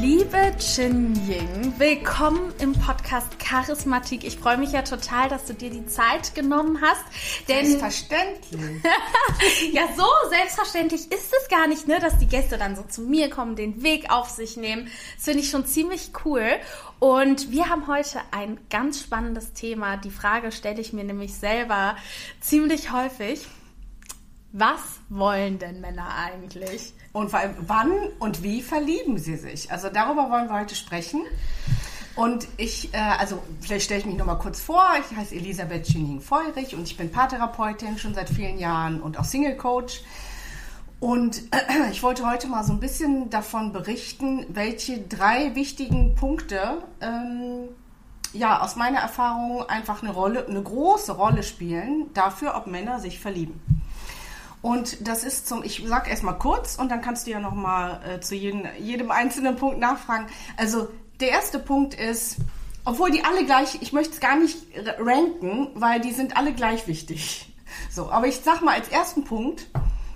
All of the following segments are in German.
Liebe Chin Ying, willkommen im Podcast Charismatik. Ich freue mich ja total, dass du dir die Zeit genommen hast. Denn selbstverständlich. ja, so selbstverständlich ist es gar nicht, ne, dass die Gäste dann so zu mir kommen, den Weg auf sich nehmen. Das finde ich schon ziemlich cool. Und wir haben heute ein ganz spannendes Thema. Die Frage stelle ich mir nämlich selber ziemlich häufig. Was wollen denn Männer eigentlich? Und vor wann und wie verlieben sie sich? Also darüber wollen wir heute sprechen. Und ich, äh, also vielleicht stelle ich mich nochmal kurz vor. Ich heiße Elisabeth Schüning-Feurich und ich bin Paartherapeutin schon seit vielen Jahren und auch Single-Coach. Und äh, ich wollte heute mal so ein bisschen davon berichten, welche drei wichtigen Punkte ähm, ja aus meiner Erfahrung einfach eine Rolle, eine große Rolle spielen dafür, ob Männer sich verlieben. Und das ist zum, ich sag erstmal kurz und dann kannst du ja nochmal äh, zu jedem, jedem einzelnen Punkt nachfragen. Also der erste Punkt ist, obwohl die alle gleich, ich möchte es gar nicht ranken, weil die sind alle gleich wichtig. So, aber ich sag mal als ersten Punkt,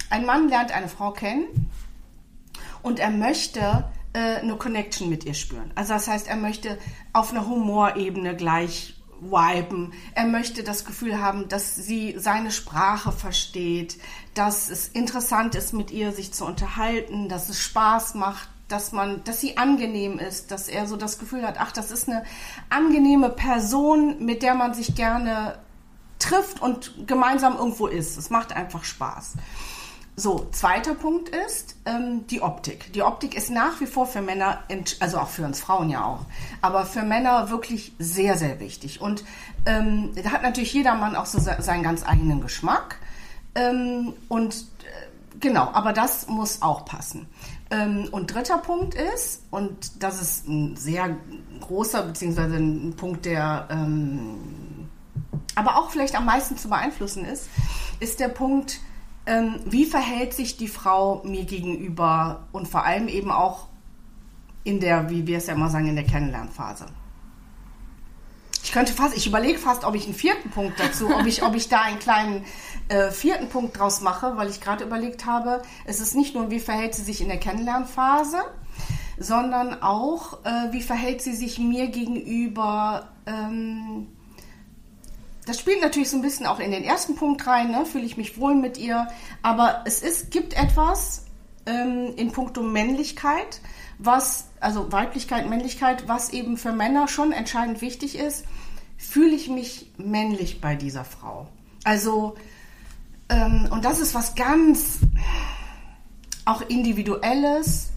ein Mann lernt eine Frau kennen und er möchte äh, eine Connection mit ihr spüren. Also das heißt, er möchte auf einer Humorebene gleich viben. Er möchte das Gefühl haben, dass sie seine Sprache versteht, dass es interessant ist, mit ihr sich zu unterhalten, dass es Spaß macht, dass man, dass sie angenehm ist, dass er so das Gefühl hat, ach, das ist eine angenehme Person, mit der man sich gerne trifft und gemeinsam irgendwo ist. Es macht einfach Spaß. So, zweiter Punkt ist ähm, die Optik. Die Optik ist nach wie vor für Männer, also auch für uns Frauen ja auch, aber für Männer wirklich sehr, sehr wichtig. Und ähm, da hat natürlich jeder Mann auch so seinen ganz eigenen Geschmack. Ähm, und äh, genau, aber das muss auch passen. Ähm, und dritter Punkt ist, und das ist ein sehr großer, beziehungsweise ein Punkt, der ähm, aber auch vielleicht am meisten zu beeinflussen ist, ist der Punkt, ähm, wie verhält sich die Frau mir gegenüber und vor allem eben auch in der, wie wir es ja immer sagen, in der Kennenlernphase. Ich könnte fast, ich überlege fast, ob ich einen vierten Punkt dazu, ob ich, ob ich da einen kleinen äh, vierten Punkt draus mache, weil ich gerade überlegt habe, es ist nicht nur, wie verhält sie sich in der Kennenlernphase, sondern auch, äh, wie verhält sie sich mir gegenüber ähm, das spielt natürlich so ein bisschen auch in den ersten Punkt rein, ne? fühle ich mich wohl mit ihr. Aber es ist, gibt etwas ähm, in puncto Männlichkeit, was, also Weiblichkeit, Männlichkeit, was eben für Männer schon entscheidend wichtig ist. Fühle ich mich männlich bei dieser Frau? Also, ähm, und das ist was ganz auch individuelles,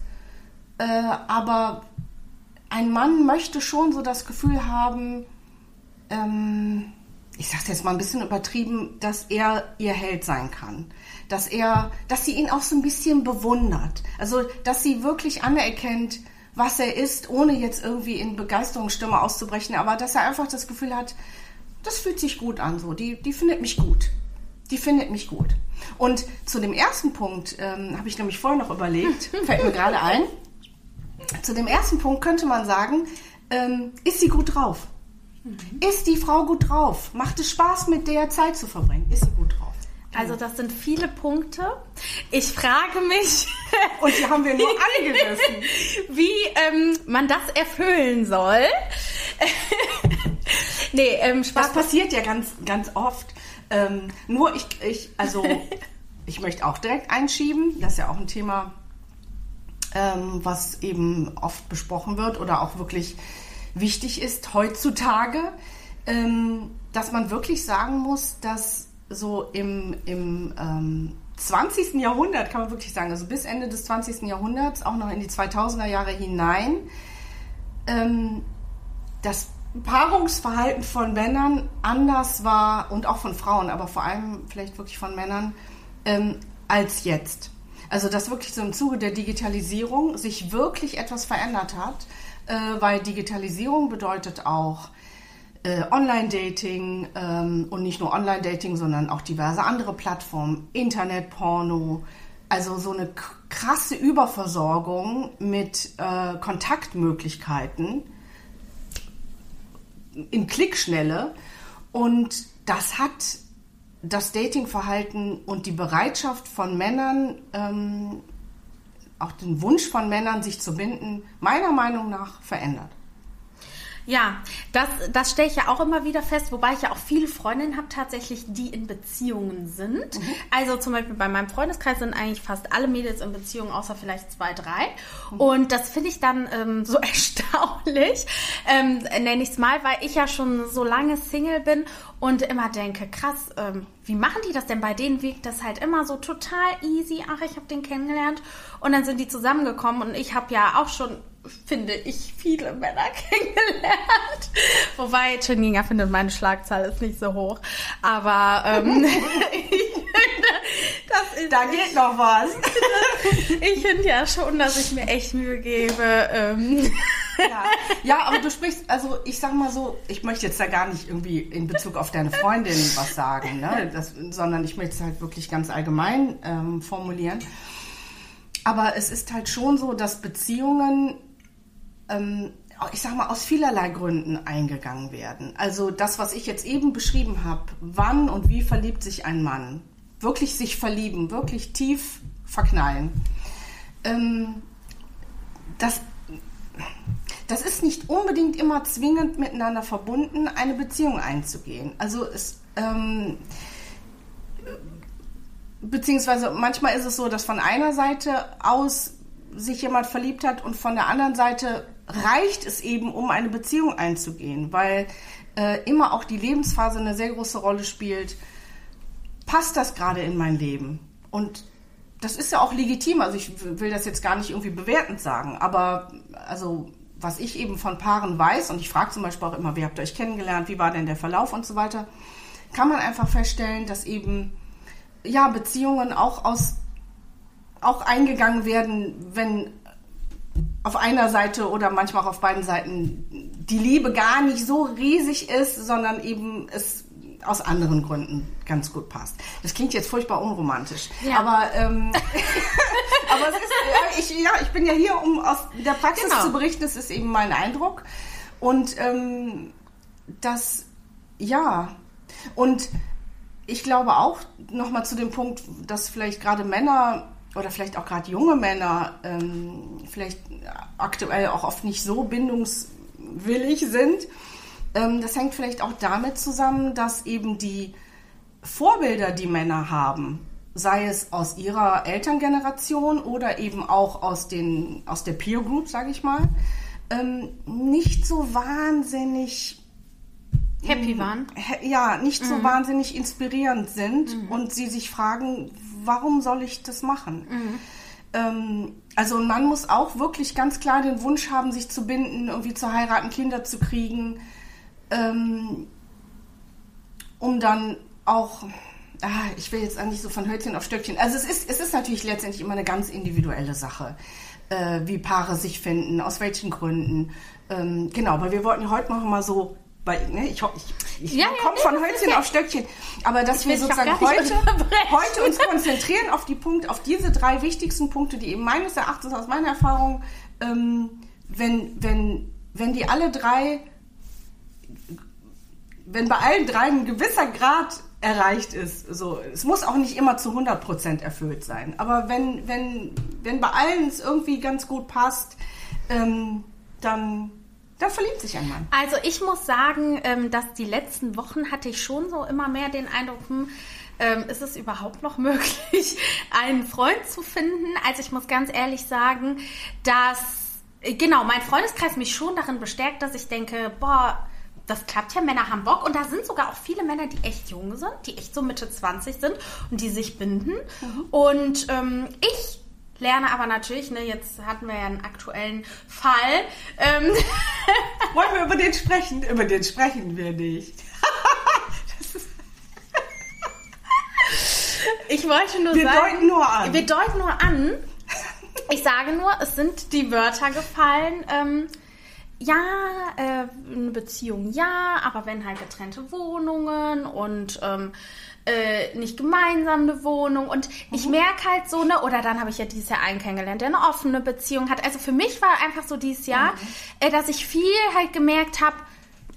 äh, aber ein Mann möchte schon so das Gefühl haben, ähm, ich sage jetzt mal ein bisschen übertrieben, dass er ihr Held sein kann. Dass er, dass sie ihn auch so ein bisschen bewundert. Also, dass sie wirklich anerkennt, was er ist, ohne jetzt irgendwie in Begeisterungsstimme auszubrechen, aber dass er einfach das Gefühl hat, das fühlt sich gut an, so, die, die findet mich gut. Die findet mich gut. Und zu dem ersten Punkt ähm, habe ich nämlich vorher noch überlegt, fällt mir gerade ein. Zu dem ersten Punkt könnte man sagen, ähm, ist sie gut drauf? Mhm. Ist die Frau gut drauf? Macht es Spaß, mit der Zeit zu verbringen? Ist sie gut drauf? Also das sind viele Punkte. Ich frage mich. Und die haben wir nur angerissen. wie ähm, man das erfüllen soll. nee, ähm, Spaß. Das passiert ja ganz, ganz oft. Ähm, nur ich, ich, also ich möchte auch direkt einschieben. Das ist ja auch ein Thema, ähm, was eben oft besprochen wird oder auch wirklich wichtig ist heutzutage, ähm, dass man wirklich sagen muss, dass so im, im ähm, 20. Jahrhundert, kann man wirklich sagen, also bis Ende des 20. Jahrhunderts, auch noch in die 2000er Jahre hinein, ähm, das Paarungsverhalten von Männern anders war und auch von Frauen, aber vor allem vielleicht wirklich von Männern, ähm, als jetzt. Also dass wirklich so im Zuge der Digitalisierung sich wirklich etwas verändert hat äh, weil Digitalisierung bedeutet auch, äh, Online-Dating ähm, und nicht nur Online-Dating, sondern auch diverse andere Plattformen, Internet-Porno, also so eine krasse Überversorgung mit äh, Kontaktmöglichkeiten in Klickschnelle und das hat das Datingverhalten und die Bereitschaft von Männern, ähm, auch den Wunsch von Männern, sich zu binden, meiner Meinung nach verändert. Ja, das, das stelle ich ja auch immer wieder fest, wobei ich ja auch viele Freundinnen habe tatsächlich, die in Beziehungen sind. Mhm. Also zum Beispiel bei meinem Freundeskreis sind eigentlich fast alle Mädels in Beziehungen, außer vielleicht zwei, drei. Mhm. Und das finde ich dann ähm, so erstaunlich, ähm, nenne ich es mal, weil ich ja schon so lange Single bin und immer denke, krass, ähm, wie machen die das denn? Bei denen wirkt das halt immer so total easy. Ach, ich habe den kennengelernt und dann sind die zusammengekommen und ich habe ja auch schon finde ich, viele Männer kennengelernt. Wobei Cheninga findet, meine Schlagzahl ist nicht so hoch. Aber ähm, ich finde, das ist, da geht noch was. ich finde ja schon, dass ich mir echt Mühe gebe. Ähm. Ja. ja, aber du sprichst, also ich sag mal so, ich möchte jetzt da gar nicht irgendwie in Bezug auf deine Freundin was sagen, ne? das, sondern ich möchte es halt wirklich ganz allgemein ähm, formulieren. Aber es ist halt schon so, dass Beziehungen ähm, ich sag mal, aus vielerlei Gründen eingegangen werden. Also das, was ich jetzt eben beschrieben habe, wann und wie verliebt sich ein Mann, wirklich sich verlieben, wirklich tief verknallen, ähm, das, das ist nicht unbedingt immer zwingend miteinander verbunden, eine Beziehung einzugehen. Also es, ähm, beziehungsweise manchmal ist es so, dass von einer Seite aus sich jemand verliebt hat und von der anderen Seite reicht es eben, um eine Beziehung einzugehen, weil äh, immer auch die Lebensphase eine sehr große Rolle spielt. Passt das gerade in mein Leben? Und das ist ja auch legitim, also ich will das jetzt gar nicht irgendwie bewertend sagen, aber also was ich eben von Paaren weiß, und ich frage zum Beispiel auch immer, wie habt ihr euch kennengelernt, wie war denn der Verlauf und so weiter, kann man einfach feststellen, dass eben ja Beziehungen auch aus auch eingegangen werden, wenn auf einer Seite oder manchmal auch auf beiden Seiten die Liebe gar nicht so riesig ist, sondern eben es aus anderen Gründen ganz gut passt. Das klingt jetzt furchtbar unromantisch, ja. aber ähm, aber es ist ja ich, ja ich bin ja hier, um aus der Praxis genau. zu berichten. Das ist eben mein Eindruck und ähm, das ja und ich glaube auch noch mal zu dem Punkt, dass vielleicht gerade Männer oder vielleicht auch gerade junge Männer ähm, vielleicht aktuell auch oft nicht so bindungswillig sind. Ähm, das hängt vielleicht auch damit zusammen, dass eben die Vorbilder, die Männer haben, sei es aus ihrer Elterngeneration oder eben auch aus, den, aus der Peer Group, sage ich mal, ähm, nicht so wahnsinnig happy waren. Ja, nicht so mhm. wahnsinnig inspirierend sind mhm. und sie sich fragen, warum soll ich das machen? Mhm. Ähm, also ein Mann muss auch wirklich ganz klar den Wunsch haben, sich zu binden, irgendwie zu heiraten, Kinder zu kriegen, ähm, um dann auch, ah, ich will jetzt eigentlich so von Hölzchen auf Stöckchen. Also es ist, es ist natürlich letztendlich immer eine ganz individuelle Sache, äh, wie Paare sich finden, aus welchen Gründen. Ähm, genau, weil wir wollten heute noch mal so weil ne, ich, ich, ich ja, komme ja, von Hölzchen auf Stöckchen. Aber dass wir sozusagen heute, heute uns konzentrieren auf die Punkte, auf diese drei wichtigsten Punkte, die eben meines Erachtens aus meiner Erfahrung, ähm, wenn, wenn, wenn die alle drei, wenn bei allen drei ein gewisser Grad erreicht ist, so, es muss auch nicht immer zu 100% erfüllt sein, aber wenn, wenn, wenn bei allen es irgendwie ganz gut passt, ähm, dann da verliebt sich ein Mann. Also ich muss sagen, ähm, dass die letzten Wochen hatte ich schon so immer mehr den Eindruck, hm, ähm, ist es überhaupt noch möglich, einen Freund zu finden? Also ich muss ganz ehrlich sagen, dass äh, genau mein Freundeskreis mich schon darin bestärkt, dass ich denke, boah, das klappt ja, Männer haben Bock und da sind sogar auch viele Männer, die echt jung sind, die echt so Mitte 20 sind und die sich binden. Mhm. Und ähm, ich lerne aber natürlich, ne, jetzt hatten wir ja einen aktuellen Fall. Ähm Wollen wir über den sprechen? Über den sprechen wir nicht. ich wollte nur wir sagen. Wir deuten nur an. Wir deuten nur an. Ich sage nur, es sind die Wörter gefallen. Ähm, ja, äh, eine Beziehung ja, aber wenn halt getrennte Wohnungen und ähm, äh, nicht gemeinsam eine Wohnung. Und ich mhm. merke halt so, ne, oder dann habe ich ja dieses Jahr einen kennengelernt, der eine offene Beziehung hat. Also für mich war einfach so dieses Jahr, mhm. äh, dass ich viel halt gemerkt habe,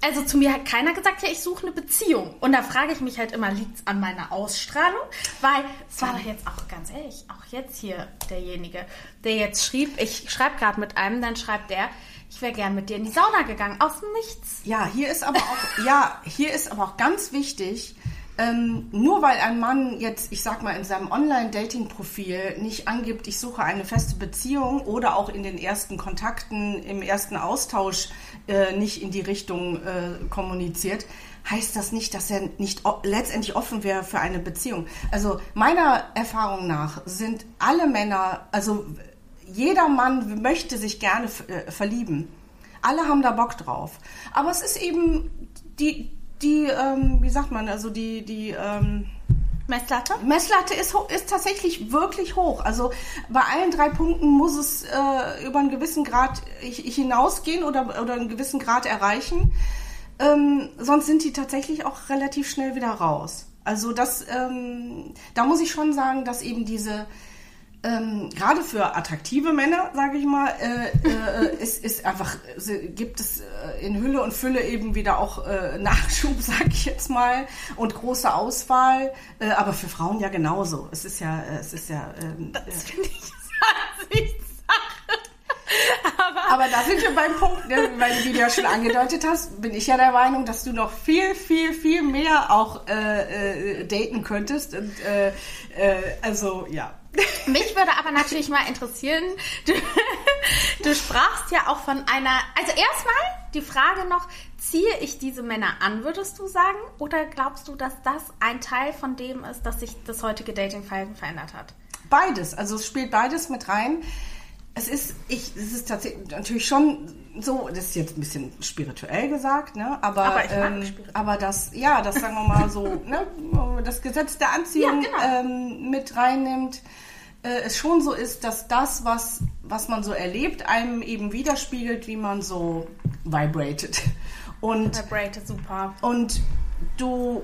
also zu mir hat keiner gesagt, ja, ich suche eine Beziehung. Und da frage ich mich halt immer, liegt es an meiner Ausstrahlung? Weil es war doch jetzt auch ganz ehrlich, auch jetzt hier derjenige, der jetzt schrieb, ich schreibe gerade mit einem, dann schreibt der, ich wäre gern mit dir in die Sauna gegangen, aus dem Nichts. Ja, hier ist aber auch, ja, hier ist aber auch ganz wichtig, ähm, nur weil ein Mann jetzt, ich sag mal, in seinem Online-Dating-Profil nicht angibt, ich suche eine feste Beziehung oder auch in den ersten Kontakten, im ersten Austausch äh, nicht in die Richtung äh, kommuniziert, heißt das nicht, dass er nicht letztendlich offen wäre für eine Beziehung. Also meiner Erfahrung nach sind alle Männer, also jeder Mann möchte sich gerne äh, verlieben. Alle haben da Bock drauf. Aber es ist eben die, die, ähm, wie sagt man, also die, die ähm, Messlatte? Messlatte ist, ist tatsächlich wirklich hoch. Also bei allen drei Punkten muss es äh, über einen gewissen Grad hinausgehen oder, oder einen gewissen Grad erreichen. Ähm, sonst sind die tatsächlich auch relativ schnell wieder raus. Also das, ähm, da muss ich schon sagen, dass eben diese ähm, gerade für attraktive Männer, sage ich mal, äh, äh, ist, ist einfach, gibt es äh, in Hülle und Fülle eben wieder auch äh, Nachschub, sage ich jetzt mal, und große Auswahl. Äh, aber für Frauen ja genauso. Es ist ja, äh, es ist ja. Ähm, das finde ich Ansichtssache. Aber, aber da sind wir beim Punkt, ne, weil wie du ja schon angedeutet hast, bin ich ja der Meinung, dass du noch viel, viel, viel mehr auch äh, äh, daten könntest. Und äh, äh, also ja. Mich würde aber natürlich mal interessieren, du, du sprachst ja auch von einer, also erstmal die Frage noch, ziehe ich diese Männer an, würdest du sagen? Oder glaubst du, dass das ein Teil von dem ist, dass sich das heutige Datingverhalten verändert hat? Beides, also es spielt beides mit rein. Es ist, ich, es ist tatsächlich natürlich schon so, das ist jetzt ein bisschen spirituell gesagt, ne? Aber, aber, ähm, aber das, ja, das sagen wir mal so, ne? das Gesetz der Anziehung ja, genau. ähm, mit reinnimmt äh, es schon so ist, dass das, was, was man so erlebt, einem eben widerspiegelt, wie man so vibrated. Und, vibrated, super. Und du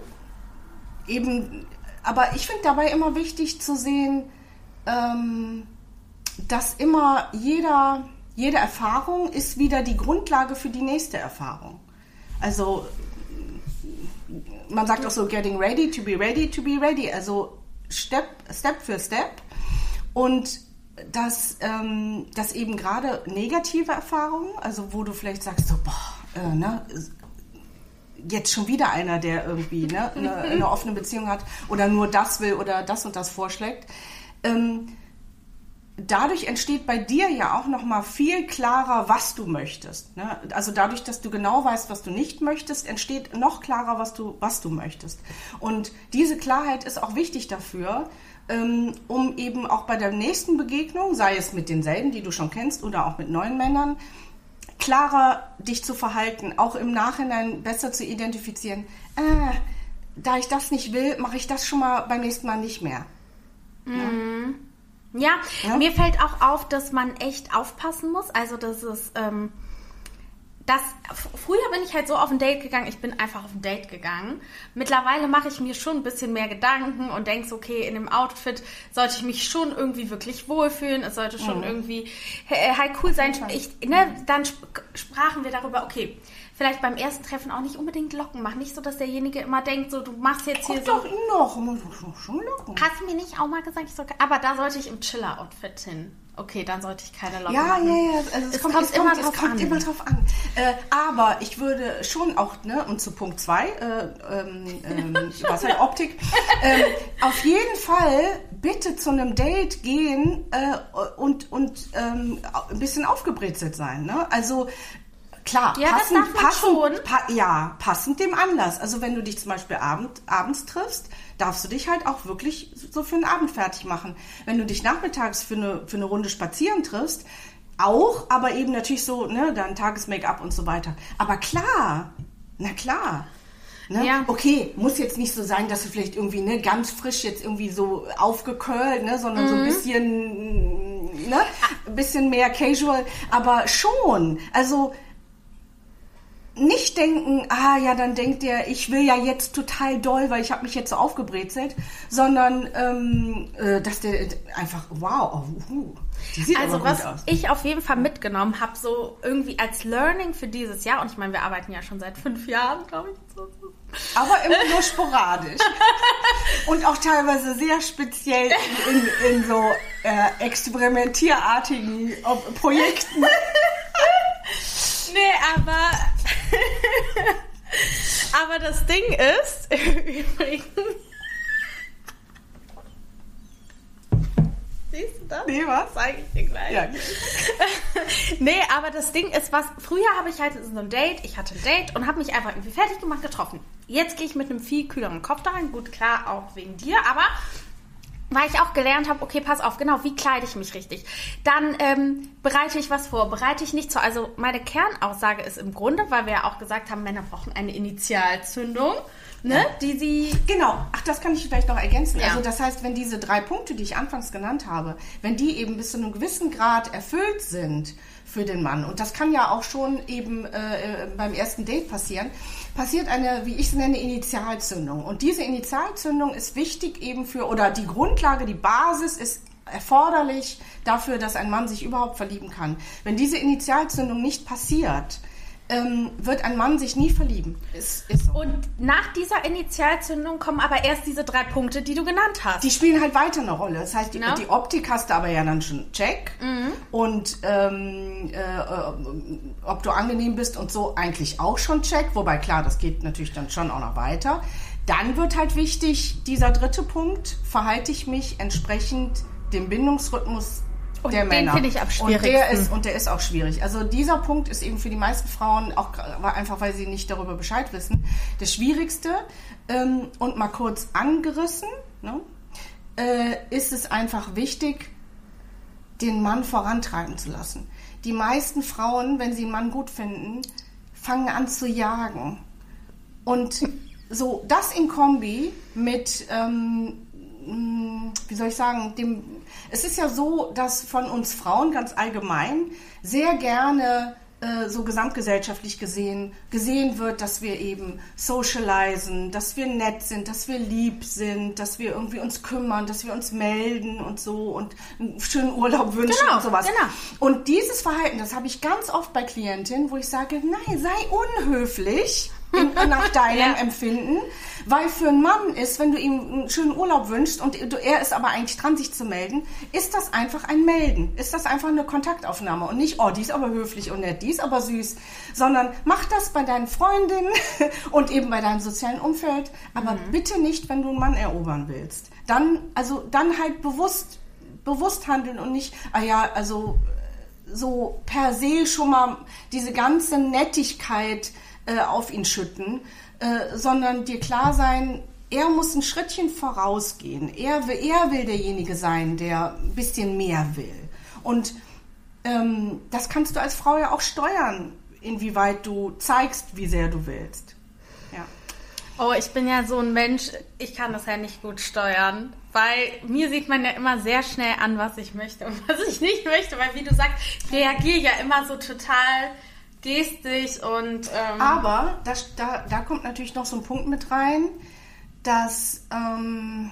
eben, aber ich finde dabei immer wichtig zu sehen, ähm, dass immer jeder, jede Erfahrung ist wieder die Grundlage für die nächste Erfahrung. Also man sagt auch so, getting ready to be ready to be ready. Also Step, Step für Step und dass, ähm, dass eben gerade negative Erfahrungen, also wo du vielleicht sagst, so, boah, äh, ne, jetzt schon wieder einer, der irgendwie ne, eine, eine, offene Beziehung hat oder nur das will oder das und das vorschlägt. Ähm, dadurch entsteht bei dir ja auch noch mal viel klarer, was du möchtest. Ne? Also dadurch, dass du genau weißt, was du nicht möchtest, entsteht noch klarer, was du was du möchtest. Und diese Klarheit ist auch wichtig dafür, ähm, um eben auch bei der nächsten Begegnung, sei es mit denselben, die du schon kennst, oder auch mit neuen Männern, klarer dich zu verhalten, auch im Nachhinein besser zu identifizieren. Äh, da ich das nicht will, mache ich das schon mal beim nächsten Mal nicht mehr. Mhm. Ja, ja, mir fällt auch auf, dass man echt aufpassen muss. Also, dass es. Ähm das, früher bin ich halt so auf ein Date gegangen, ich bin einfach auf ein Date gegangen. Mittlerweile mache ich mir schon ein bisschen mehr Gedanken und denke okay, in dem Outfit sollte ich mich schon irgendwie wirklich wohlfühlen, es sollte schon mhm. irgendwie äh, halt cool sein. Ich, ne, dann sprachen wir darüber, okay, vielleicht beim ersten Treffen auch nicht unbedingt Locken machen. Nicht so, dass derjenige immer denkt, so, du machst jetzt hier Guck so. doch noch, schon Locken. Hast du mir nicht auch mal gesagt, ich soll, aber da sollte ich im Chiller-Outfit hin. Okay, dann sollte ich keine Locken ja, machen. Ja, ja, also es, es kommt, es immer, kommt, drauf, es kommt an. immer drauf an. Äh, aber ich würde schon auch, ne, und zu Punkt 2, äh, ähm, ähm, Wasseroptik, äh, auf jeden Fall bitte zu einem Date gehen äh, und, und ähm, ein bisschen aufgebrezelt sein. Ne? Also Klar, ja, passend, passend, pa ja, passend dem Anlass. Also wenn du dich zum Beispiel abend, abends triffst, darfst du dich halt auch wirklich so für einen Abend fertig machen. Wenn du dich nachmittags für eine, für eine Runde spazieren triffst, auch, aber eben natürlich so, ne, dann Tages-Make-up und so weiter. Aber klar, na klar. Ne? Ja. Okay, muss jetzt nicht so sein, dass du vielleicht irgendwie ne, ganz frisch jetzt irgendwie so aufgekölt, ne, sondern mhm. so ein mhm. bisschen, ne, ein bisschen mehr casual, aber schon. Also nicht denken, ah ja, dann denkt der, ich will ja jetzt total doll, weil ich habe mich jetzt so aufgebrezelt, sondern ähm, äh, dass der einfach, wow, oh, uh, die sieht also was aus. ich auf jeden Fall mitgenommen habe, so irgendwie als Learning für dieses Jahr, und ich meine, wir arbeiten ja schon seit fünf Jahren, glaube ich. So. Aber immer nur sporadisch. Und auch teilweise sehr speziell in, in, in so äh, experimentierartigen Projekten. Nee, aber. Aber das Ding ist, übrigens. Siehst du das? Nee, was? Zeige ich dir gleich. Ja. Nee, aber das Ding ist, was. Früher habe ich halt so ein Date, ich hatte ein Date und habe mich einfach irgendwie fertig gemacht, getroffen. Jetzt gehe ich mit einem viel kühleren Kopf da rein. Gut, klar, auch wegen dir, aber weil ich auch gelernt habe, okay, pass auf, genau, wie kleide ich mich richtig? Dann ähm, bereite ich was vor, bereite ich nicht vor. Also meine Kernaussage ist im Grunde, weil wir ja auch gesagt haben, Männer brauchen eine Initialzündung, ne, die sie Genau, ach, das kann ich vielleicht noch ergänzen. Ja. Also das heißt, wenn diese drei Punkte, die ich anfangs genannt habe, wenn die eben bis zu einem gewissen Grad erfüllt sind für den Mann, und das kann ja auch schon eben äh, beim ersten Date passieren, passiert eine, wie ich es nenne, Initialzündung. Und diese Initialzündung ist wichtig eben für, oder die Grundlage, die Basis ist erforderlich dafür, dass ein Mann sich überhaupt verlieben kann. Wenn diese Initialzündung nicht passiert, ähm, wird ein Mann sich nie verlieben. Ist, ist so. und nach dieser Initialzündung kommen aber erst diese drei Punkte, die du genannt hast. Die spielen halt weiter eine Rolle. Das heißt, die, Ja. die Optik hast du aber ja dann schon check. Und ähm, äh, äh, ob du angenehm bist und so eigentlich auch schon check. Wobei klar, das geht natürlich dann schon auch noch weiter. Dann wird halt wichtig, dieser dritte Punkt, verhalte ich mich entsprechend dem Bindungsrhythmus Und der den Männer. finde ich am Und der, schwierigsten. ist, und der ist auch schwierig. Also dieser Punkt ist eben für die meisten Frauen, auch einfach weil sie nicht darüber Bescheid wissen, der schwierigste. Ähm, und mal kurz angerissen, ne, äh, ist es einfach wichtig, den Mann vorantreiben zu lassen. Die meisten Frauen, wenn sie einen Mann gut finden, fangen an zu jagen. Und so das in Kombi mit, ähm, wie soll ich sagen, dem, es ist ja so, dass von uns Frauen ganz allgemein sehr gerne äh, so gesamtgesellschaftlich gesehen gesehen wird, dass wir eben socialisen, dass wir nett sind, dass wir lieb sind, dass wir irgendwie uns kümmern, dass wir uns melden und so und einen schönen Urlaub wünschen Genau, und sowas. genau. Und dieses Verhalten, das habe ich ganz oft bei Klientinnen, wo ich sage, nein, sei unhöflich nach deinem Ja. Empfinden, weil für einen Mann ist, wenn du ihm einen schönen Urlaub wünschst und er ist aber eigentlich dran, sich zu melden, ist das einfach ein Melden. Ist das einfach eine Kontaktaufnahme und nicht, oh, die ist aber höflich und nett, die ist aber süß, sondern mach das bei deinen Freundinnen und eben bei deinem sozialen Umfeld, aber bitte nicht, wenn du einen Mann erobern willst. Dann, also, dann halt bewusst, bewusst handeln und nicht, ah ja, also, so per se schon mal diese ganze Nettigkeit äh, auf ihn schütten, äh, sondern dir klar sein, er muss ein Schrittchen vorausgehen. Er will, er will derjenige sein, der ein bisschen mehr will. Und ähm, das kannst du als Frau ja auch steuern, inwieweit du zeigst, wie sehr du willst. Ja. Oh, ich bin ja so ein Mensch, ich kann das ja nicht gut steuern. Weil mir sieht man ja immer sehr schnell an, was ich möchte und was ich nicht möchte. Weil wie du sagst, ich reagiere ja immer so total gestisch und ähm, Aber das, da, da kommt natürlich noch so ein Punkt mit rein, dass, ähm,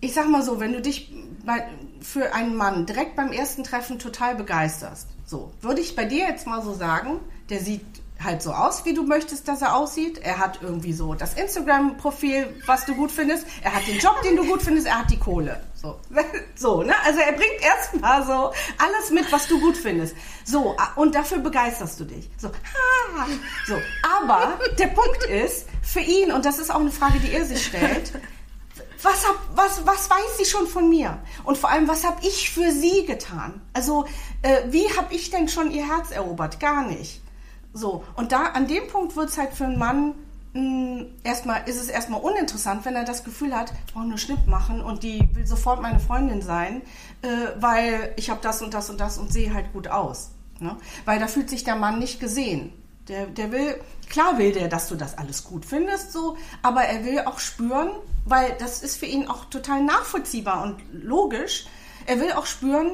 ich sag mal so, wenn du dich bei, für einen Mann direkt beim ersten Treffen total begeisterst, so, würde ich bei dir jetzt mal so sagen, der sieht halt so aus, wie du möchtest, dass er aussieht. Er hat irgendwie so das Instagram-Profil, was du gut findest. Er hat den Job, den du gut findest. Er hat die Kohle. So, so ne? Also er bringt erstmal so alles mit, was du gut findest. So, und dafür begeisterst du dich. So, ha, so. Aber der Punkt ist, für ihn, und das ist auch eine Frage, die er sich stellt, was, hab, was, was weiß sie schon von mir? Und vor allem, was habe ich für sie getan? Also, äh, wie habe ich denn schon ihr Herz erobert? Gar nicht. So, und da an dem Punkt wird es halt für einen Mann mh, erstmal, ist es erstmal uninteressant, wenn er das Gefühl hat, ich brauche nur Schnipp machen und die will sofort meine Freundin sein, äh, weil ich habe das und das und das und sehe halt gut aus. Ne? Weil da fühlt sich der Mann nicht gesehen. Der, der will, klar will der, dass du das alles gut findest, so, aber er will auch spüren, weil das ist für ihn auch total nachvollziehbar und logisch. Er will auch spüren,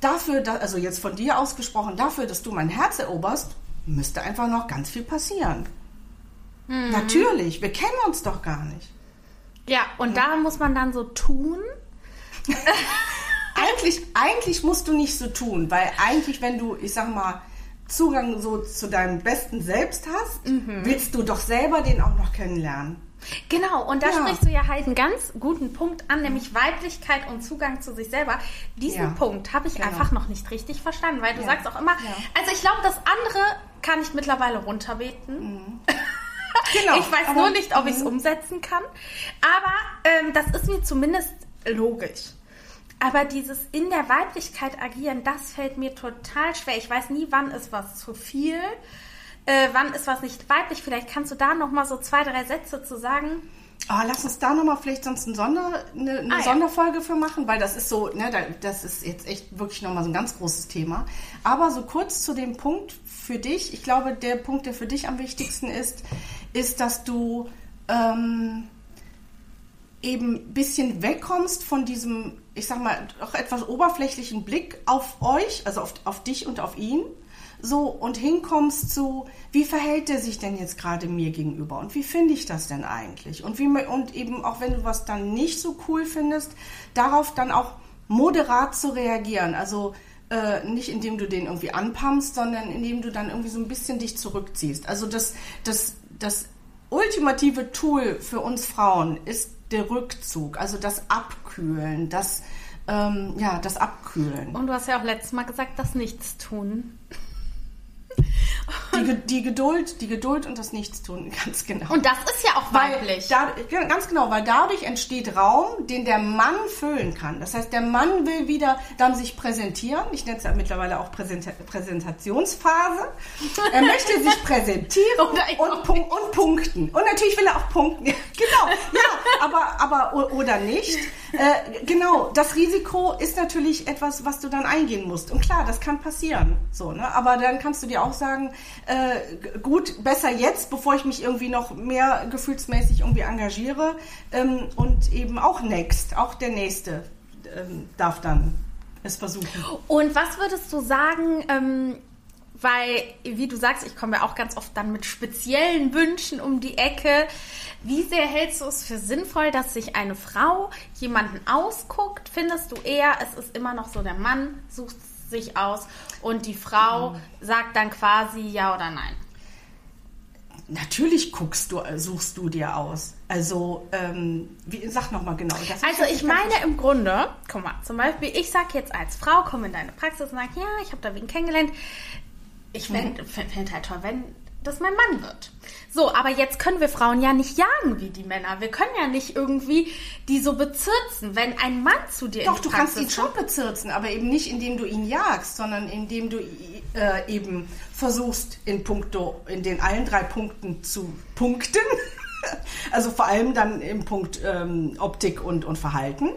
dafür, da, also jetzt von dir ausgesprochen, dafür, dass du mein Herz eroberst, müsste einfach noch ganz viel passieren. Mhm. Natürlich, wir kennen uns doch gar nicht. Ja, und ja. da muss man dann so tun. eigentlich, eigentlich musst du nicht so tun, weil eigentlich, wenn du, ich sag mal, Zugang so zu deinem besten Selbst hast, mhm. willst du doch selber den auch noch kennenlernen. Genau, und da ja. sprichst du ja halt einen ganz guten Punkt an, nämlich Weiblichkeit und Zugang zu sich selber. Diesen ja. Punkt habe ich genau. einfach noch nicht richtig verstanden, weil du ja. sagst auch immer, also ich glaube, das andere kann ich mittlerweile runterbeten. Mhm. Genau, ich weiß nur nicht, ob ich es mhm. umsetzen kann. Aber ähm, das ist mir zumindest logisch. Aber dieses in der Weiblichkeit agieren, das fällt mir total schwer. Ich weiß nie, wann ist was zu viel, äh, wann ist was nicht weiblich. Vielleicht kannst du da noch mal so zwei, drei Sätze zu sagen. Oh, lass uns da nochmal vielleicht sonst ein Sonder, eine, eine ah, Sonderfolge ja. für machen, weil das ist so, ne, das ist jetzt echt wirklich nochmal so ein ganz großes Thema. Aber so kurz zu dem Punkt für dich. Ich glaube, der Punkt, der für dich am wichtigsten ist, ist, dass du ähm, eben ein bisschen wegkommst von diesem, ich sag mal, doch etwas oberflächlichen Blick auf euch, also auf, auf dich und auf ihn, so und hinkommst zu, wie verhält er sich denn jetzt gerade mir gegenüber und wie finde ich das denn eigentlich? Und, wie, und eben auch wenn du was dann nicht so cool findest, darauf dann auch moderat zu reagieren. Also äh, nicht indem du den irgendwie anpumpst, sondern indem du dann irgendwie so ein bisschen dich zurückziehst. Also das, das, das ultimative Tool für uns Frauen ist der Rückzug, also das Abkühlen, das, ähm, ja, das Abkühlen. Und du hast ja auch letztes Mal gesagt, das Nichtstun. Die, die, Geduld, die Geduld und das Nichtstun, ganz genau. Und das ist ja auch weiblich. Da, ganz genau, weil dadurch entsteht Raum, den der Mann füllen kann. Das heißt, der Mann will wieder dann sich präsentieren. Ich nenne es ja mittlerweile auch Präsent Präsentationsphase. Er möchte sich präsentieren und, punk und, punkten. Und natürlich will er auch punkten. genau, ja, aber, aber oder nicht. Äh, genau, das Risiko ist natürlich etwas, was du dann eingehen musst. Und klar, das kann passieren. So, ne? Aber dann kannst du dir auch sagen, äh, gut, besser jetzt, bevor ich mich irgendwie noch mehr gefühlsmäßig irgendwie engagiere. Ähm, und eben auch next, auch der nächste ähm, darf dann es versuchen. Und was würdest du sagen, ähm, weil, wie du sagst, ich komme ja auch ganz oft dann mit speziellen Wünschen um die Ecke. Wie sehr hältst du es für sinnvoll, dass sich eine Frau jemanden ausguckt? Findest du eher, es ist immer noch so, der Mann sucht sich aus und die Frau mhm. sagt dann quasi ja oder nein. Natürlich guckst du, suchst du dir aus. Also, ähm, wie, sag nochmal genau. also, ich meine im Grunde, guck mal, zum Beispiel, ich sag jetzt als Frau, komme in deine Praxis und sage, ja, ich habe da wen kennengelernt. Ich fände mhm. fänd halt toll, wenn das mein Mann wird. So, aber jetzt können wir Frauen ja nicht jagen wie die Männer. Wir können ja nicht irgendwie die so bezirzen, wenn ein Mann zu dir Doch, du kannst ihn schon bezirzen, aber eben nicht, indem du ihn jagst, sondern indem du äh, eben versuchst, in puncto, in den allen drei Punkten zu punkten. also vor allem dann im Punkt ähm, Optik und, und Verhalten.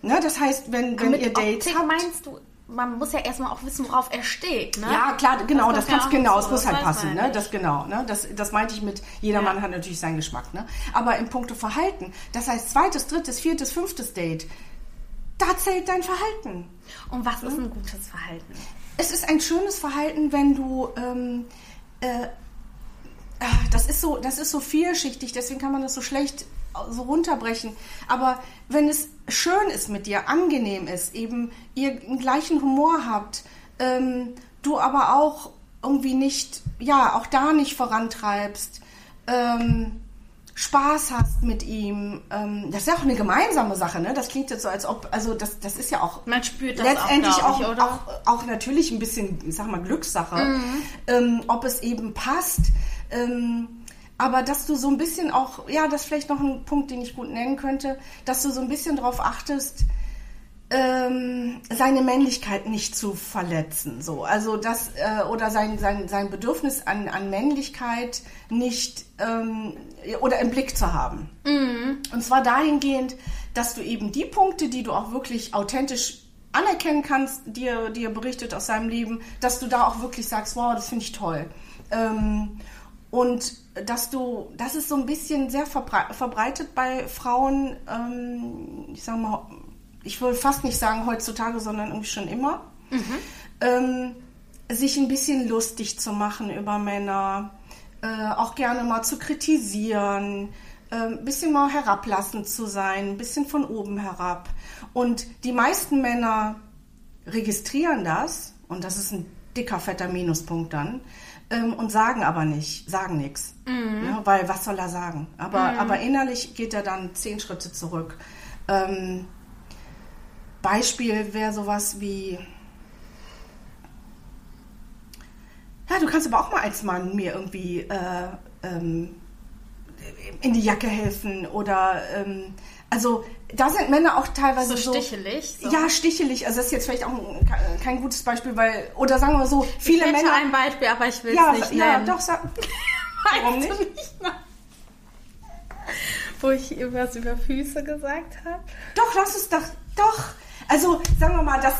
Ne, das heißt, wenn, wenn ihr Dates Optik habt, meinst du man muss ja erstmal auch wissen, worauf er steht. Ne? Ja, klar, genau, das, das kannst genau, es muss halt passen, ne? Das genau, ne? Das, das meinte ich mit, jeder ja. Mann hat natürlich seinen Geschmack, ne? Aber im Punkto Verhalten, das heißt zweites, drittes, viertes, fünftes Date, da zählt dein Verhalten. Und was ist ein gutes Verhalten? Es ist ein schönes Verhalten, wenn du ähm, äh, ah, das ist so, das ist so vielschichtig, deswegen kann man das so schlecht so runterbrechen. Aber wenn es schön ist mit dir, angenehm ist, eben ihr den gleichen Humor habt, ähm, du aber auch irgendwie nicht, ja, auch da nicht vorantreibst, ähm, Spaß hast mit ihm, ähm, das ist ja auch eine gemeinsame Sache, ne? Das klingt jetzt so, als ob, also das, das ist ja auch man spürt das letztendlich auch, auch, auch, auch, natürlich ein bisschen, ich sag mal, Glückssache, mhm. ähm, ob es eben passt. Ähm, aber dass du so ein bisschen auch, ja, das ist vielleicht noch ein Punkt, den ich gut nennen könnte, dass du so ein bisschen darauf achtest, ähm, seine Männlichkeit nicht zu verletzen, so also das äh, oder sein, sein, sein Bedürfnis an, an Männlichkeit nicht ähm, oder im Blick zu haben. Mhm. Und zwar dahingehend, dass du eben die Punkte, die du auch wirklich authentisch anerkennen kannst, die er, die er berichtet aus seinem Leben, dass du da auch wirklich sagst, wow, das finde ich toll. Ähm, und dass du, das ist so ein bisschen sehr verbreitet bei Frauen, ähm, ich sag mal, ich will fast nicht sagen heutzutage, sondern irgendwie schon immer. Mhm. Ähm, sich ein bisschen lustig zu machen über Männer, äh, auch gerne mal zu kritisieren, äh, ein bisschen mal herablassend zu sein, ein bisschen von oben herab. Und die meisten Männer registrieren das, und das ist ein dicker, fetter Minuspunkt dann, ähm, und sagen aber nicht, sagen nichts. Ja, weil was soll er sagen? Aber, aber innerlich geht er dann zehn Schritte zurück. Ähm, Beispiel wäre sowas wie, ja, du kannst aber auch mal als Mann mir irgendwie äh, ähm, in die Jacke helfen oder ähm, also da sind Männer auch teilweise So stichelig. So. ja stichelig. Also das ist jetzt vielleicht auch ein, ke- kein gutes Beispiel, weil oder sagen wir so viele ich hätte Männer ein Beispiel, aber ich will es ja nicht ja nennen. doch sag, warum nicht? nicht? Wo ich was über Füße gesagt habe. Doch lass es doch doch. Also sagen wir mal das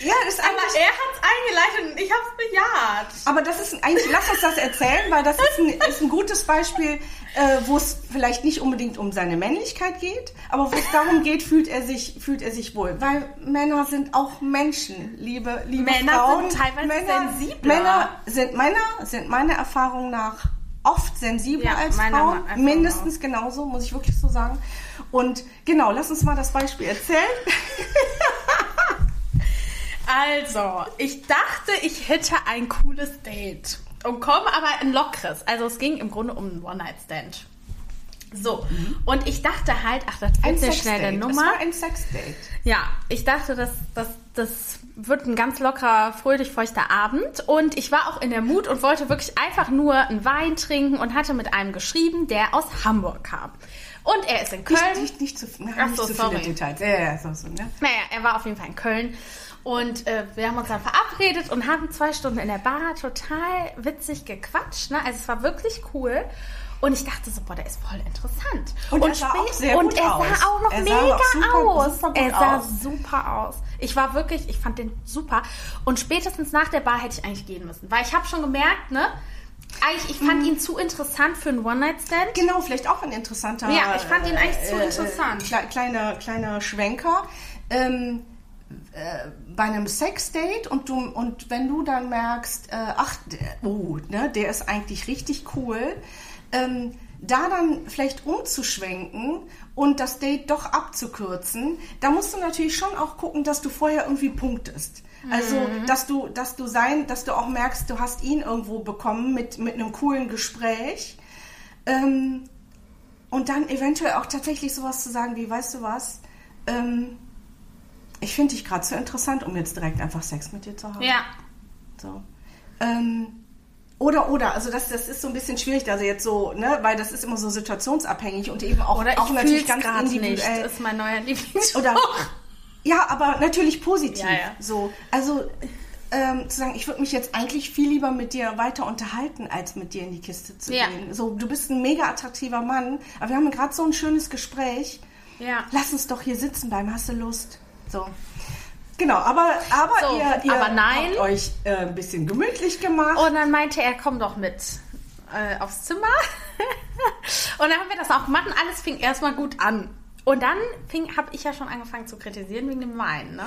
ja ist Aber eigentlich er hat es eingeleitet und ich habe es bejaht. Aber das ist eigentlich, lass uns das erzählen, weil das ist ein, ist ein gutes Beispiel, äh, wo es vielleicht nicht unbedingt um seine Männlichkeit geht, aber wo es darum geht, fühlt er sich, fühlt er sich wohl. Weil Männer sind auch Menschen, liebe, liebe Männer Frauen. sind teilweise Männer, sensibler. Männer sind, Männer sind meiner Erfahrung nach oft sensibler Ja, als Frauen. Mindestens genauso, muss ich wirklich so sagen. Und genau, lass uns mal das Beispiel erzählen. Also, ich dachte, ich hätte ein cooles Date. Und komme aber ein lockeres. Also, es ging im Grunde um einen One-Night-Stand. So, und ich dachte halt, ach, das wird eine schnelle. Nummer. Es war ein Sexdate. Ja, ich dachte, das, das, das wird ein ganz lockerer, fröhlich feuchter Abend. Und ich war auch in der Mut und wollte wirklich einfach nur einen Wein trinken und hatte mit einem geschrieben, der aus Hamburg kam. Und er ist in Köln. Nicht, nicht, nicht zu, nicht so, zu viele Details. Ja, ja, so, so, ne? Naja, er war auf jeden Fall in Köln. Und äh, wir haben uns dann verabredet und haben zwei Stunden in der Bar total witzig gequatscht. Ne? Also es war wirklich cool. Und ich dachte so, boah, der ist voll interessant. Und er sah auch sehr und gut er aus. sah auch noch Er mega auch super- aus. super er sah aus. super aus. Ich war wirklich, ich fand den super. Und spätestens nach der Bar hätte ich eigentlich gehen müssen. Weil ich habe schon gemerkt, ne? Eigentlich, ich Mhm. fand ihn zu interessant für einen One-Night-Stand. Genau, vielleicht auch ein interessanter. Ja, ich fand ihn eigentlich zu interessant. Kle kleiner, kleiner Schwenker. Ähm, äh, bei einem Sexdate und du und wenn du dann merkst, äh, ach, der, oh, ne, der ist eigentlich richtig cool, ähm, da dann vielleicht umzuschwenken und das Date doch abzukürzen, da musst du natürlich schon auch gucken, dass du vorher irgendwie punktest. Also, dass du, dass du sein, dass du auch merkst, du hast ihn irgendwo bekommen mit, mit einem coolen Gespräch. Ähm, und dann eventuell auch tatsächlich sowas zu sagen wie, weißt du was, ähm, ich finde dich gerade so interessant, um jetzt direkt einfach Sex mit dir zu haben. Ja. So. Ähm, oder, oder, also das, das ist so ein bisschen schwierig, also jetzt so, ne, weil das ist immer so situationsabhängig und eben auch, Oder auch ich natürlich ganz gerade nicht. individuell. Das ist mein neuer Lieblingsspruch. Oder, ja, aber natürlich positiv. Ja, ja. So, also ähm, zu sagen, ich würde mich jetzt eigentlich viel lieber mit dir weiter unterhalten, als mit dir in die Kiste zu Ja. gehen. So, du bist ein mega attraktiver Mann, aber wir haben gerade so ein schönes Gespräch. Ja. Lass uns doch hier sitzen bleiben, hast du Lust? So. Genau, aber, aber So, ihr, ihr aber nein. habt euch äh, ein bisschen gemütlich gemacht. Und dann meinte er, komm doch mit äh, aufs Zimmer. und dann haben wir das auch gemacht und alles fing erstmal gut an. Und dann habe ich ja schon angefangen zu kritisieren wegen dem Wein, ne?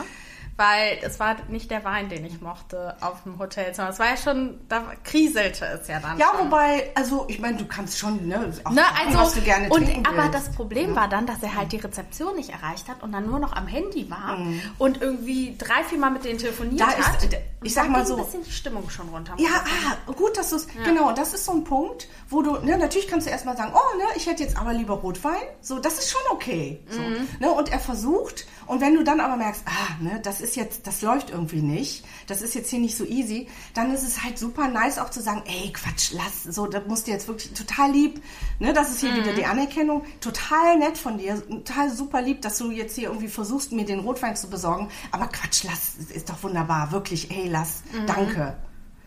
Weil es war nicht der Wein, den ich mochte auf dem Hotelzimmer. Es war ja schon, da kriselte es ja dann ja, schon. wobei, also ich meine, du kannst schon, ne, auch Ne, also, was du gerne und, trinken aber willst. das Problem war dann, dass er halt die Rezeption nicht erreicht hat und dann nur noch am Handy war und irgendwie drei, vier Mal mit denen telefoniert Mhm. Da ist- hat. ich Und sag mal so- ein bisschen die Stimmung schon runter. Ja, ich ah, gut, dass du es. Genau, das ist so ein Punkt, wo du, ne, natürlich kannst du erstmal sagen, oh, ne, ich hätte jetzt aber lieber Rotwein. So, das ist schon okay. So, Mhm. ne, und er versucht, und wenn du dann aber merkst, ah, ne, das ist jetzt, das läuft irgendwie nicht, das ist jetzt hier nicht so easy, dann ist es halt super nice auch zu sagen, ey, Quatsch, lass, so, da musst du jetzt wirklich total lieb, ne, das ist hier wieder die Anerkennung, total nett von dir, total super lieb, dass du jetzt hier irgendwie versuchst, mir den Rotwein zu besorgen, aber Quatsch, lass, ist doch wunderbar, wirklich, ey, lass, danke.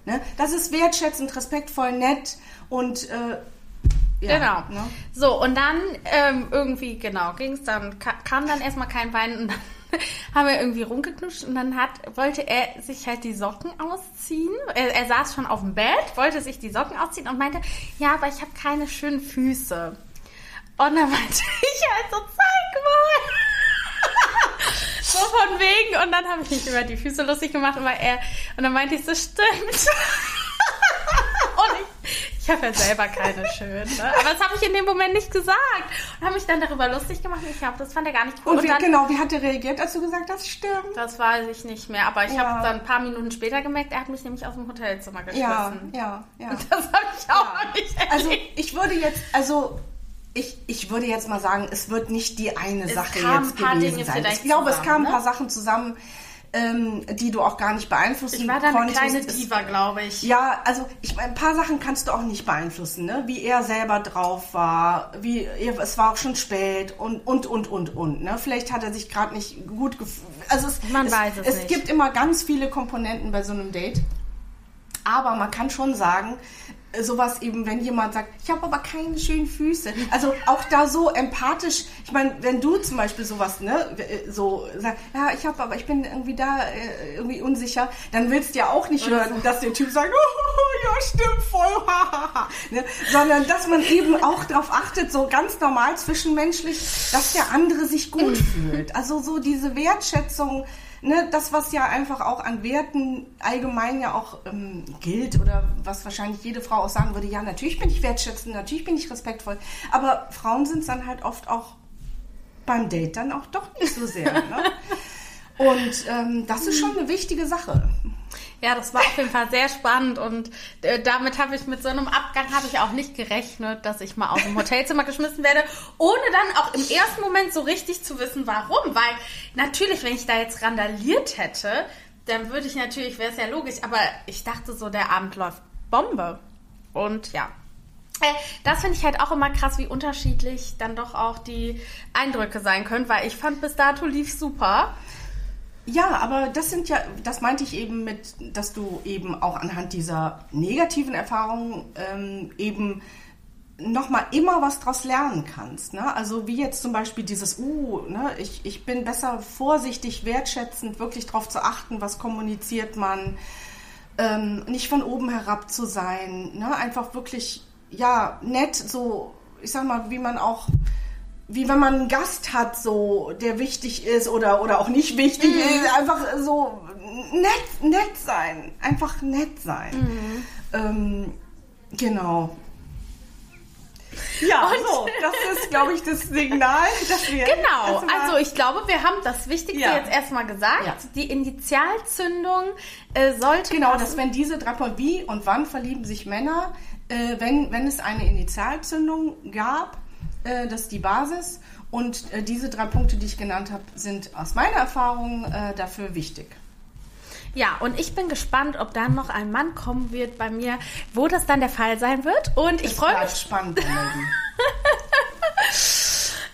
Ne? Das ist wertschätzend, respektvoll, nett und äh, ja, Genau. Ne? So, und dann ähm, irgendwie, genau, ging es dann, ka kam dann erstmal kein Wein und dann haben wir irgendwie rumgeknutscht und dann hat, wollte er sich halt die Socken ausziehen. Er, er saß schon auf dem Bett, wollte sich die Socken ausziehen und meinte, ja, aber ich habe keine schönen Füße. Und dann meinte ich halt so, zeig mal. So von wegen. Und dann habe ich mich über die Füße lustig gemacht. Und, er, und dann meinte ich, so stimmt. Ich, habe ja selber keine schönen. Ne? Aber das habe ich in dem Moment nicht gesagt. Und habe mich dann darüber lustig gemacht. Ich glaube, das fand er gar nicht cool. Und, wie, und dann, genau, wie hat er reagiert, als du gesagt hast, stimmt? Das weiß ich nicht mehr. Aber ich ja. habe dann ein paar Minuten später gemerkt, er hat mich nämlich aus dem Hotelzimmer geschmissen. Ja, ja, ja. Und das habe ich auch ja. nicht erlebt. Also ich würde jetzt, also ich, ich würde jetzt mal sagen, es wird nicht die eine es Sache jetzt gewesen sein. Ich glaube, zusammen, es kamen ne? ein paar Sachen zusammen, ähm, die du auch gar nicht beeinflussen konntest. Ich war da eine kleine Diva, glaube ich. Ja, also ich ein paar Sachen kannst du auch nicht beeinflussen, ne? Wie er selber drauf war, wie es war auch schon spät und und und und und. Ne? Vielleicht hat er sich gerade nicht gut gefühlt. Also es, man es, weiß es, es nicht. gibt immer ganz viele Komponenten bei so einem Date. Aber man kann schon sagen, sowas eben, wenn jemand sagt, ich habe aber keine schönen Füße. Also auch da so empathisch. Ich meine, wenn du zum Beispiel sowas, ne, so sagst, ja, ich habe aber, ich bin irgendwie da äh, irgendwie unsicher, dann willst du ja auch nicht hören, dass der Typ sagt, oh, ja, stimmt voll, ne? sondern dass man eben auch darauf achtet, so ganz normal zwischenmenschlich, dass der andere sich gut fühlt. Also so diese Wertschätzung ne, das, was ja einfach auch an Werten allgemein ja auch ähm, gilt oder was wahrscheinlich jede Frau auch sagen würde, ja, natürlich bin ich wertschätzend, natürlich bin ich respektvoll, aber Frauen sind es dann halt oft auch beim Date dann auch doch nicht so sehr. Ne? Und ähm, das ist schon eine wichtige Sache. Ja, das war auf jeden Fall sehr spannend und äh, damit habe ich mit so einem Abgang habe ich auch nicht gerechnet, dass ich mal aus dem Hotelzimmer geschmissen werde, ohne dann auch im ersten Moment so richtig zu wissen, warum. Weil natürlich, wenn ich da jetzt randaliert hätte, dann würde ich natürlich, wäre es ja logisch, aber ich dachte so, der Abend läuft Bombe. Und ja, äh, das finde ich halt auch immer krass, wie unterschiedlich dann doch auch die Eindrücke sein können, weil ich fand bis dato lief super. Ja, aber das sind ja, das meinte ich eben mit, dass du eben auch anhand dieser negativen Erfahrungen ähm, eben nochmal immer was draus lernen kannst. Ne? Also wie jetzt zum Beispiel dieses, uh, ne, ich, ich bin besser vorsichtig, wertschätzend, wirklich darauf zu achten, was kommuniziert man, ähm, nicht von oben herab zu sein, ne? einfach wirklich, ja, nett, so, ich sag mal, wie man auch wie wenn man einen Gast hat, so, der wichtig ist oder, oder auch nicht wichtig mhm. ist, einfach so nett, nett sein. Einfach nett sein. Mhm. Ähm, genau. Ja, und so, das ist, glaube ich, das Signal, dass wir. Genau, also ich glaube, wir haben das Wichtigste ja. jetzt erstmal gesagt. Ja. Die Initialzündung äh, sollte. Genau, dass wenn diese drei Punkte, wie und wann verlieben sich Männer, äh, wenn, wenn es eine Initialzündung gab, äh, das ist die Basis. Und äh, diese drei Punkte, die ich genannt habe, sind aus meiner Erfahrung äh, dafür wichtig. Ja, und ich bin gespannt, ob dann noch ein Mann kommen wird bei mir, wo das dann der Fall sein wird. Und ich freue mich. spannend,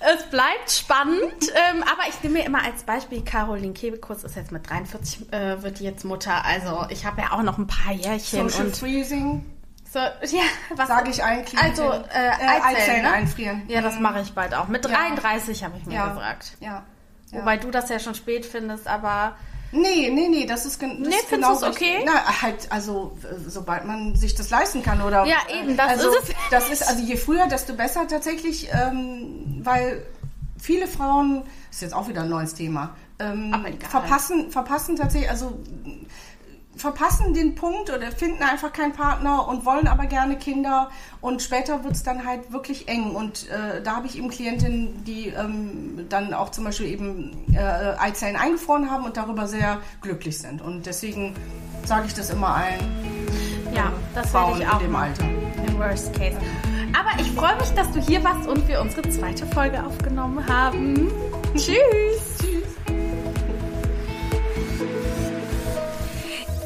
Es bleibt spannend, ähm, aber ich nehme mir immer als Beispiel, Caroline Kebekus ist jetzt mit 43, äh, wird jetzt Mutter. Also ich habe ja auch noch ein paar Jährchen. Social und Freezing. So, ja, was sage ich eigentlich? Also äh, Eizellen, Eizellen ne? einfrieren. Ja, das mache ich bald auch. Mit 33 ja. habe ich mir ja. gesagt. Ja. ja. Wobei du das ja schon spät findest, aber Nee, nee, nee, das ist, das nee, ist genau okay. Na, halt, also sobald man sich das leisten kann oder. Ja, eben, das also, ist es. Das ist also je früher, desto besser tatsächlich, ähm, weil viele Frauen, das ist jetzt auch wieder ein neues Thema, ähm, verpassen, verpassen tatsächlich, also verpassen den Punkt oder finden einfach keinen Partner und wollen aber gerne Kinder und später wird es dann halt wirklich eng und äh, da habe ich eben Klientinnen, die ähm, dann auch zum Beispiel eben äh, Eizellen eingefroren haben und darüber sehr glücklich sind und deswegen sage ich das immer allen. Ja, das werde ich auch in dem Alter. Im Worst Case. Aber ich freue mich, dass du hier warst und wir unsere zweite Folge aufgenommen haben. Tschüss.